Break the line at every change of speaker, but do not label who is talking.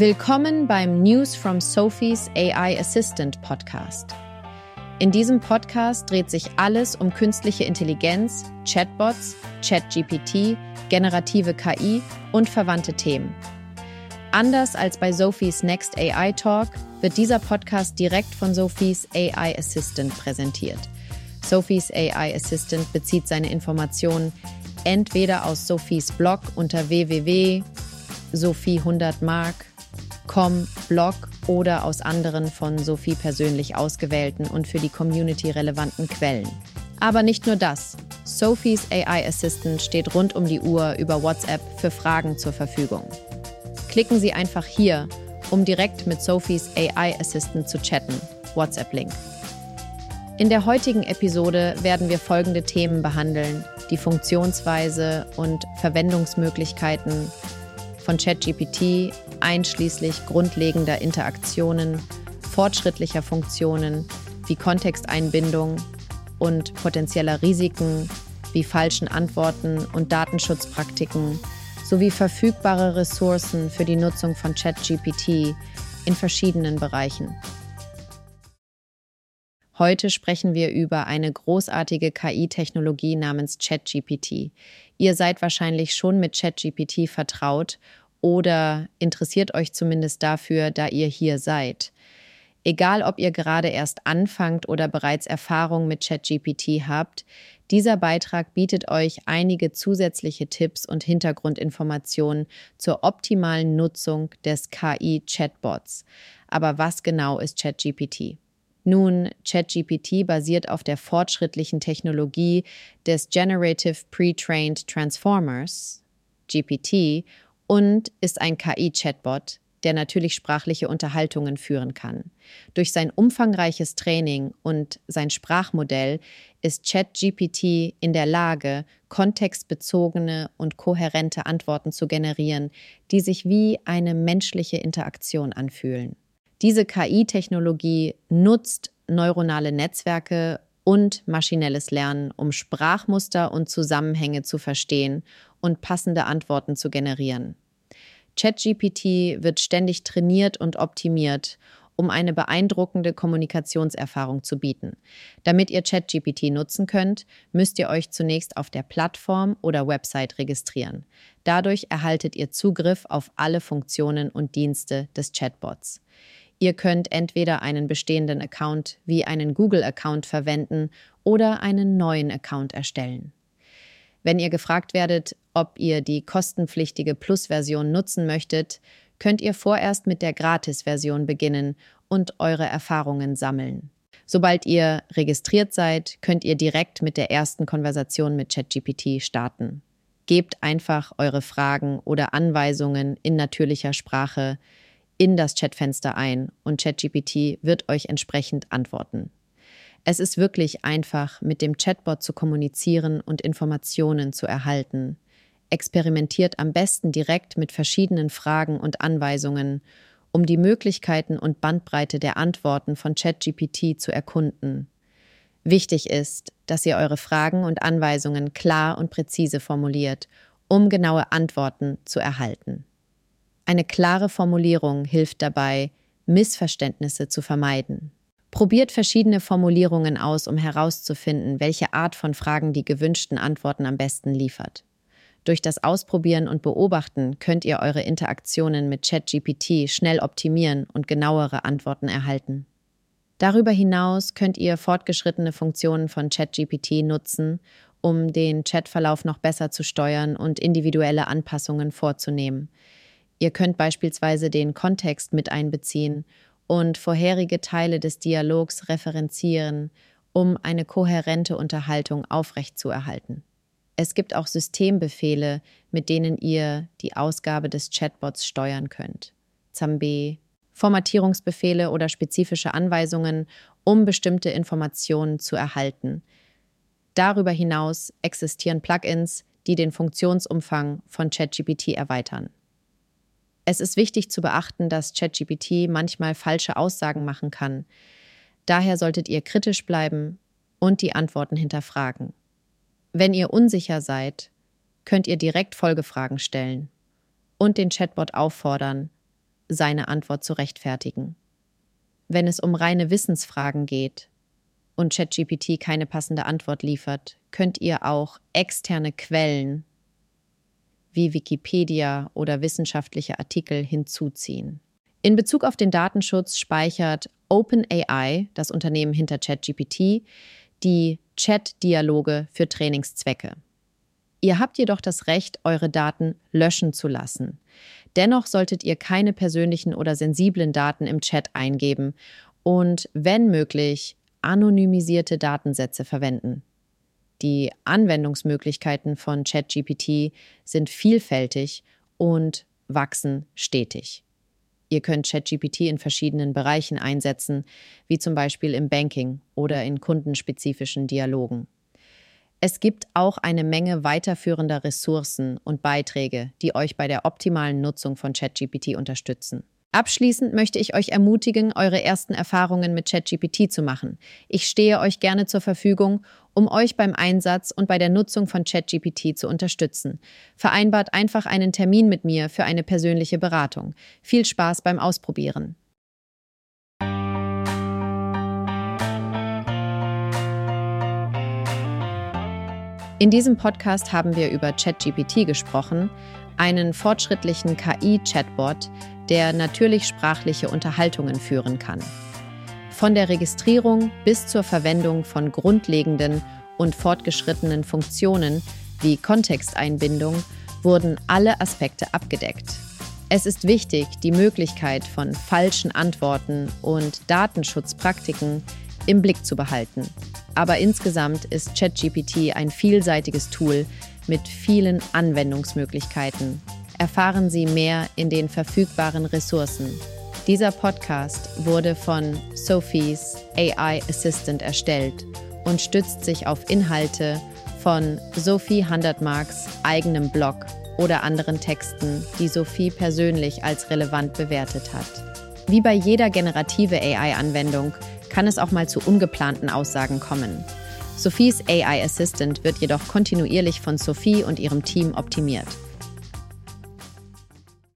Willkommen beim News from Sophie's AI Assistant Podcast. In diesem Podcast dreht sich alles um künstliche Intelligenz, Chatbots, ChatGPT, generative KI und verwandte Themen. Anders als bei Sophies Next AI Talk wird dieser Podcast direkt von Sophies AI Assistant präsentiert. Sophies AI Assistant bezieht seine Informationen entweder aus Sophies Blog unter www.sophie100mark.com Blog oder aus anderen von Sophie persönlich ausgewählten und für die Community relevanten Quellen. Aber nicht nur das. Sophies AI Assistant steht rund um die Uhr über WhatsApp für Fragen zur Verfügung. Klicken Sie einfach hier, um direkt mit Sophies AI Assistant zu chatten. WhatsApp-Link. In der heutigen Episode werden wir folgende Themen behandeln: die Funktionsweise und Verwendungsmöglichkeiten von ChatGPT, einschließlich grundlegender Interaktionen, fortschrittlicher Funktionen wie Kontexteinbindung und potenzieller Risiken wie falschen Antworten und Datenschutzpraktiken sowie verfügbare Ressourcen für die Nutzung von ChatGPT in verschiedenen Bereichen. Heute sprechen wir über eine großartige KI-Technologie namens ChatGPT. Ihr seid wahrscheinlich schon mit ChatGPT vertraut oder interessiert euch zumindest dafür, da ihr hier seid. Egal, ob ihr gerade erst anfangt oder bereits Erfahrung mit ChatGPT habt, dieser Beitrag bietet euch einige zusätzliche Tipps und Hintergrundinformationen zur optimalen Nutzung des KI-Chatbots. Aber was genau ist ChatGPT? Nun, ChatGPT basiert auf der fortschrittlichen Technologie des Generative Pre-Trained Transformers, GPT, und ist ein KI-Chatbot, der natürlich sprachliche Unterhaltungen führen kann. Durch sein umfangreiches Training und sein Sprachmodell ist ChatGPT in der Lage, kontextbezogene und kohärente Antworten zu generieren, die sich wie eine menschliche Interaktion anfühlen. Diese KI-Technologie nutzt neuronale Netzwerke und maschinelles Lernen, um Sprachmuster und Zusammenhänge zu verstehen und passende Antworten zu generieren. ChatGPT wird ständig trainiert und optimiert, um eine beeindruckende Kommunikationserfahrung zu bieten. Damit ihr ChatGPT nutzen könnt, müsst ihr euch zunächst auf der Plattform oder Website registrieren. Dadurch erhaltet ihr Zugriff auf alle Funktionen und Dienste des Chatbots. Ihr könnt entweder einen bestehenden Account wie einen Google-Account verwenden oder einen neuen Account erstellen. Wenn ihr gefragt werdet, ob ihr die kostenpflichtige Plus-Version nutzen möchtet, könnt ihr vorerst mit der Gratis-Version beginnen und eure Erfahrungen sammeln. Sobald ihr registriert seid, könnt ihr direkt mit der ersten Konversation mit ChatGPT starten. Gebt einfach eure Fragen oder Anweisungen in natürlicher Sprache in das Chatfenster ein und ChatGPT wird euch entsprechend antworten. Es ist wirklich einfach, mit dem Chatbot zu kommunizieren und Informationen zu erhalten. Experimentiert am besten direkt mit verschiedenen Fragen und Anweisungen, um die Möglichkeiten und Bandbreite der Antworten von ChatGPT zu erkunden. Wichtig ist, dass ihr eure Fragen und Anweisungen klar und präzise formuliert, um genaue Antworten zu erhalten. Eine klare Formulierung hilft dabei, Missverständnisse zu vermeiden. Probiert verschiedene Formulierungen aus, um herauszufinden, welche Art von Fragen die gewünschten Antworten am besten liefert. Durch das Ausprobieren und Beobachten könnt ihr eure Interaktionen mit ChatGPT schnell optimieren und genauere Antworten erhalten. Darüber hinaus könnt ihr fortgeschrittene Funktionen von ChatGPT nutzen, um den Chatverlauf noch besser zu steuern und individuelle Anpassungen vorzunehmen. Ihr könnt beispielsweise den Kontext mit einbeziehen und vorherige Teile des Dialogs referenzieren, um eine kohärente Unterhaltung aufrechtzuerhalten. Es gibt auch Systembefehle, mit denen ihr die Ausgabe des Chatbots steuern könnt. Zambe, Formatierungsbefehle oder spezifische Anweisungen, um bestimmte Informationen zu erhalten. Darüber hinaus existieren Plugins, die den Funktionsumfang von ChatGPT erweitern. Es ist wichtig zu beachten, dass ChatGPT manchmal falsche Aussagen machen kann. Daher solltet ihr kritisch bleiben und die Antworten hinterfragen. Wenn ihr unsicher seid, könnt ihr direkt Folgefragen stellen und den Chatbot auffordern, seine Antwort zu rechtfertigen. Wenn es um reine Wissensfragen geht und ChatGPT keine passende Antwort liefert, könnt ihr auch externe Quellen wie Wikipedia oder wissenschaftliche Artikel hinzuziehen. In Bezug auf den Datenschutz speichert OpenAI, das Unternehmen hinter ChatGPT, die Chat-Dialoge für Trainingszwecke. Ihr habt jedoch das Recht, eure Daten löschen zu lassen. Dennoch solltet ihr keine persönlichen oder sensiblen Daten im Chat eingeben und, wenn möglich, anonymisierte Datensätze verwenden. Die Anwendungsmöglichkeiten von ChatGPT sind vielfältig und wachsen stetig. Ihr könnt ChatGPT in verschiedenen Bereichen einsetzen, wie zum Beispiel im Banking oder in kundenspezifischen Dialogen. Es gibt auch eine Menge weiterführender Ressourcen und Beiträge, die euch bei der optimalen Nutzung von ChatGPT unterstützen. Abschließend möchte ich euch ermutigen, eure ersten Erfahrungen mit ChatGPT zu machen. Ich stehe euch gerne zur Verfügung, um euch beim Einsatz und bei der Nutzung von ChatGPT zu unterstützen. Vereinbart einfach einen Termin mit mir für eine persönliche Beratung. Viel Spaß beim Ausprobieren. In diesem Podcast haben wir über ChatGPT gesprochen, einen fortschrittlichen KI-Chatbot, der natürlich sprachliche Unterhaltungen führen kann. Von der Registrierung bis zur Verwendung von grundlegenden und fortgeschrittenen Funktionen wie Kontexteinbindung wurden alle Aspekte abgedeckt. Es ist wichtig, die Möglichkeit von falschen Antworten und Datenschutzpraktiken im Blick zu behalten. Aber insgesamt ist ChatGPT ein vielseitiges Tool mit vielen Anwendungsmöglichkeiten erfahren Sie mehr in den verfügbaren Ressourcen. Dieser Podcast wurde von Sophies AI Assistant erstellt und stützt sich auf Inhalte von Sophie Handertmarks eigenem Blog oder anderen Texten, die Sophie persönlich als relevant bewertet hat. Wie bei jeder generative AI-Anwendung kann es auch mal zu ungeplanten Aussagen kommen. Sophies AI Assistant wird jedoch kontinuierlich von Sophie und ihrem Team optimiert.